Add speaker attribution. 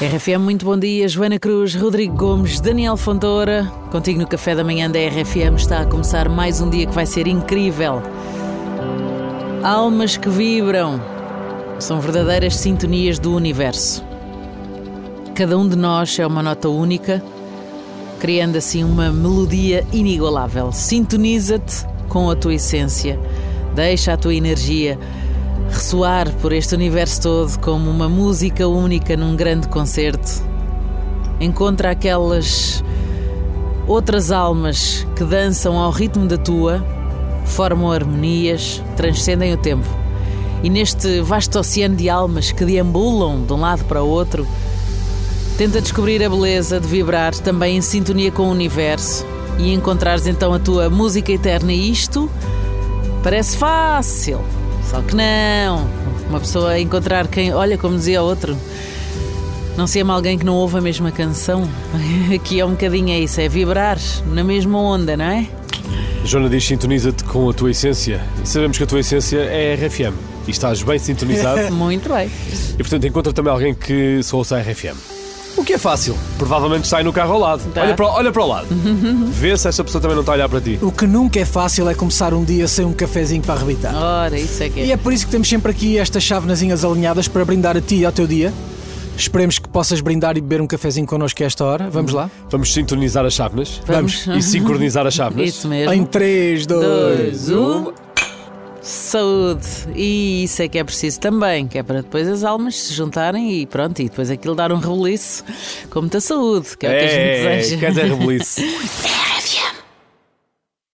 Speaker 1: RFM, muito bom dia. Joana Cruz, Rodrigo Gomes, Daniel Fontoura. Contigo no café da manhã da RFM está a começar mais um dia que vai ser incrível. Almas que vibram são verdadeiras sintonias do universo. Cada um de nós é uma nota única, criando assim uma melodia inigualável. Sintoniza-te com a tua essência, deixa a tua energia ressoar por este universo todo como uma música única num grande concerto. Encontra aquelas outras almas que dançam ao ritmo da tua, formam harmonias, transcendem o tempo. E neste vasto oceano de almas que deambulam de um lado para o outro, tenta descobrir a beleza de vibrar também em sintonia com o universo e encontrares então a tua música eterna. E isto parece fácil só que não. Uma pessoa encontrar quem. Olha, como dizia outro. Não se ama alguém que não ouve a mesma canção. Aqui é um bocadinho é isso, é vibrar na mesma onda, não é?
Speaker 2: Joana diz: sintoniza-te com a tua essência. Sabemos que a tua essência é RFM. E estás bem sintonizado.
Speaker 1: Muito bem.
Speaker 2: E portanto encontra também alguém que só ouça a RFM. O que é fácil. Provavelmente sai no carro ao lado.
Speaker 1: Tá.
Speaker 2: Olha, para, olha para o lado. Vê se essa pessoa também não está a olhar para ti.
Speaker 3: O que nunca é fácil é começar um dia sem um cafezinho para arrebitar.
Speaker 1: Ora, isso é que é.
Speaker 3: E é por isso que temos sempre aqui estas chávenazinhas alinhadas para brindar a ti e ao teu dia. Esperemos que possas brindar e beber um cafezinho connosco a esta hora. Vamos lá?
Speaker 2: Vamos sintonizar as chávenas.
Speaker 1: Vamos.
Speaker 2: E sincronizar as chávenas.
Speaker 1: Isso mesmo.
Speaker 3: Em 3, 2,
Speaker 1: Dois,
Speaker 3: 1.
Speaker 1: Saúde! E isso é que é preciso também, que é para depois as almas se juntarem e pronto, e depois aquilo dar um reboliço com muita saúde, que é o que a gente
Speaker 2: É,
Speaker 1: deseja.
Speaker 2: quer dizer, rebelice.